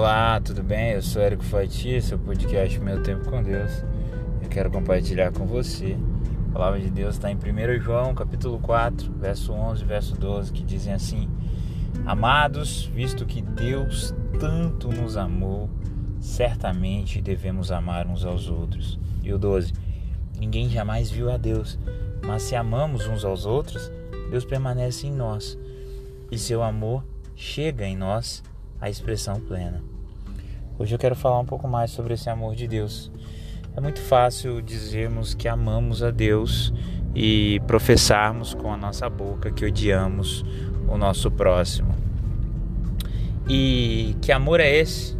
Olá, tudo bem? Eu sou Érico Fatia, seu podcast Meu Tempo com Deus. Eu quero compartilhar com você. A palavra de Deus está em 1 João, capítulo 4, verso 11 e verso 12, que dizem assim: Amados, visto que Deus tanto nos amou, certamente devemos amar uns aos outros. E o 12: Ninguém jamais viu a Deus, mas se amamos uns aos outros, Deus permanece em nós, e seu amor chega em nós a expressão plena. Hoje eu quero falar um pouco mais sobre esse amor de Deus. É muito fácil dizermos que amamos a Deus e professarmos com a nossa boca que odiamos o nosso próximo. E que amor é esse?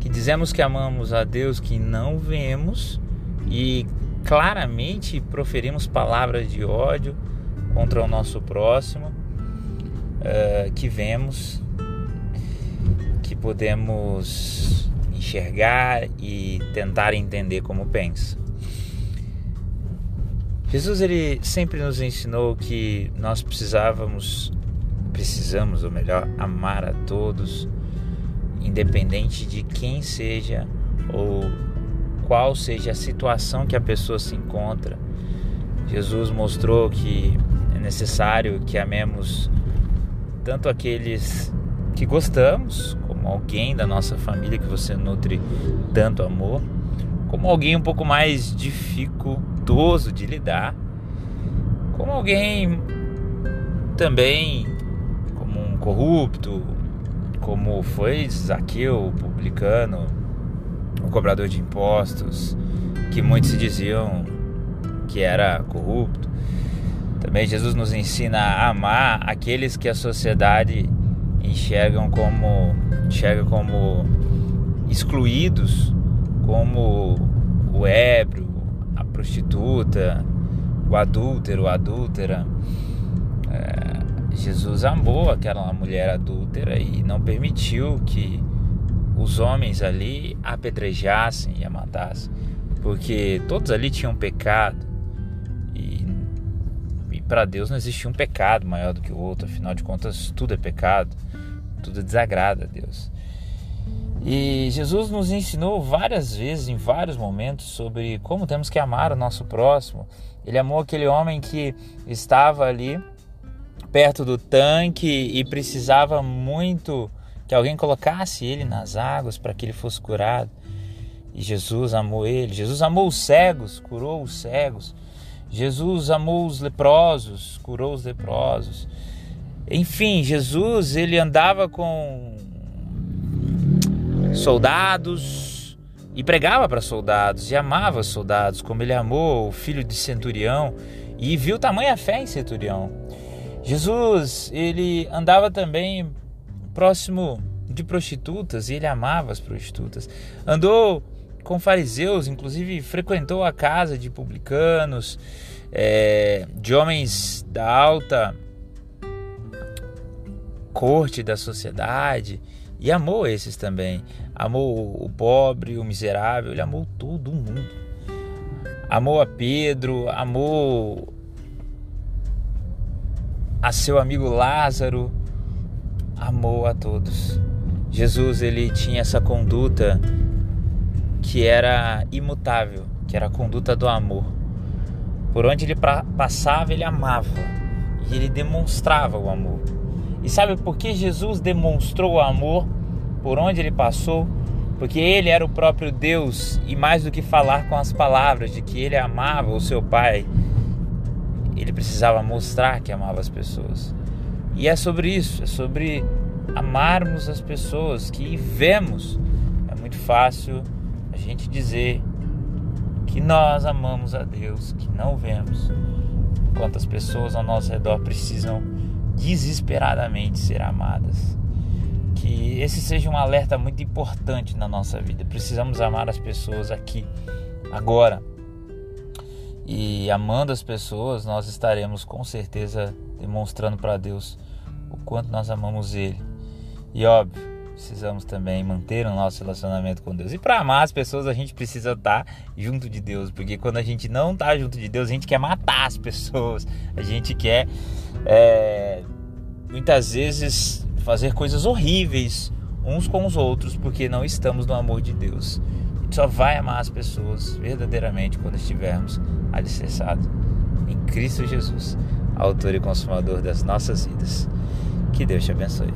Que dizemos que amamos a Deus que não vemos e claramente proferimos palavras de ódio contra o nosso próximo, uh, que vemos podemos enxergar e tentar entender como pensa. Jesus ele sempre nos ensinou que nós precisávamos, precisamos, ou melhor, amar a todos, independente de quem seja ou qual seja a situação que a pessoa se encontra. Jesus mostrou que é necessário que amemos tanto aqueles que gostamos, como alguém da nossa família que você nutre tanto amor, como alguém um pouco mais dificultoso de lidar, como alguém também como um corrupto, como foi Zaqueu, o publicano, o cobrador de impostos, que muitos se diziam que era corrupto. Também Jesus nos ensina a amar aqueles que a sociedade enxergam como enxerga como excluídos, como o ébrio, a prostituta, o adúltero, a adúltera. É, Jesus amou aquela mulher adúltera e não permitiu que os homens ali apedrejassem e a matassem, porque todos ali tinham pecado e, e para Deus não existia um pecado maior do que o outro, afinal de contas tudo é pecado tudo desagrada a Deus. E Jesus nos ensinou várias vezes, em vários momentos, sobre como temos que amar o nosso próximo. Ele amou aquele homem que estava ali perto do tanque e precisava muito que alguém colocasse ele nas águas para que ele fosse curado. E Jesus amou ele. Jesus amou os cegos, curou os cegos. Jesus amou os leprosos, curou os leprosos. Enfim, Jesus ele andava com soldados e pregava para soldados e amava soldados, como ele amou o filho de centurião e viu tamanha fé em centurião. Jesus, ele andava também próximo de prostitutas e ele amava as prostitutas. Andou com fariseus, inclusive frequentou a casa de publicanos, é, de homens da alta corte da sociedade e amou esses também. Amou o pobre, o miserável, ele amou todo mundo. Amou a Pedro, amou a seu amigo Lázaro, amou a todos. Jesus ele tinha essa conduta que era imutável, que era a conduta do amor. Por onde ele passava, ele amava e ele demonstrava o amor. E sabe por que Jesus demonstrou amor por onde ele passou? Porque ele era o próprio Deus e mais do que falar com as palavras de que ele amava o seu Pai, ele precisava mostrar que amava as pessoas. E é sobre isso, é sobre amarmos as pessoas que vemos. É muito fácil a gente dizer que nós amamos a Deus, que não vemos. Quantas pessoas ao nosso redor precisam desesperadamente ser amadas. Que esse seja um alerta muito importante na nossa vida. Precisamos amar as pessoas aqui, agora. E amando as pessoas, nós estaremos com certeza demonstrando para Deus o quanto nós amamos Ele. E óbvio, precisamos também manter o nosso relacionamento com Deus. E para amar as pessoas, a gente precisa estar tá junto de Deus, porque quando a gente não está junto de Deus, a gente quer matar as pessoas, a gente quer é, muitas vezes fazer coisas horríveis uns com os outros, porque não estamos no amor de Deus. A gente só vai amar as pessoas verdadeiramente quando estivermos alicerçados em Cristo Jesus, autor e consumador das nossas vidas. Que Deus te abençoe.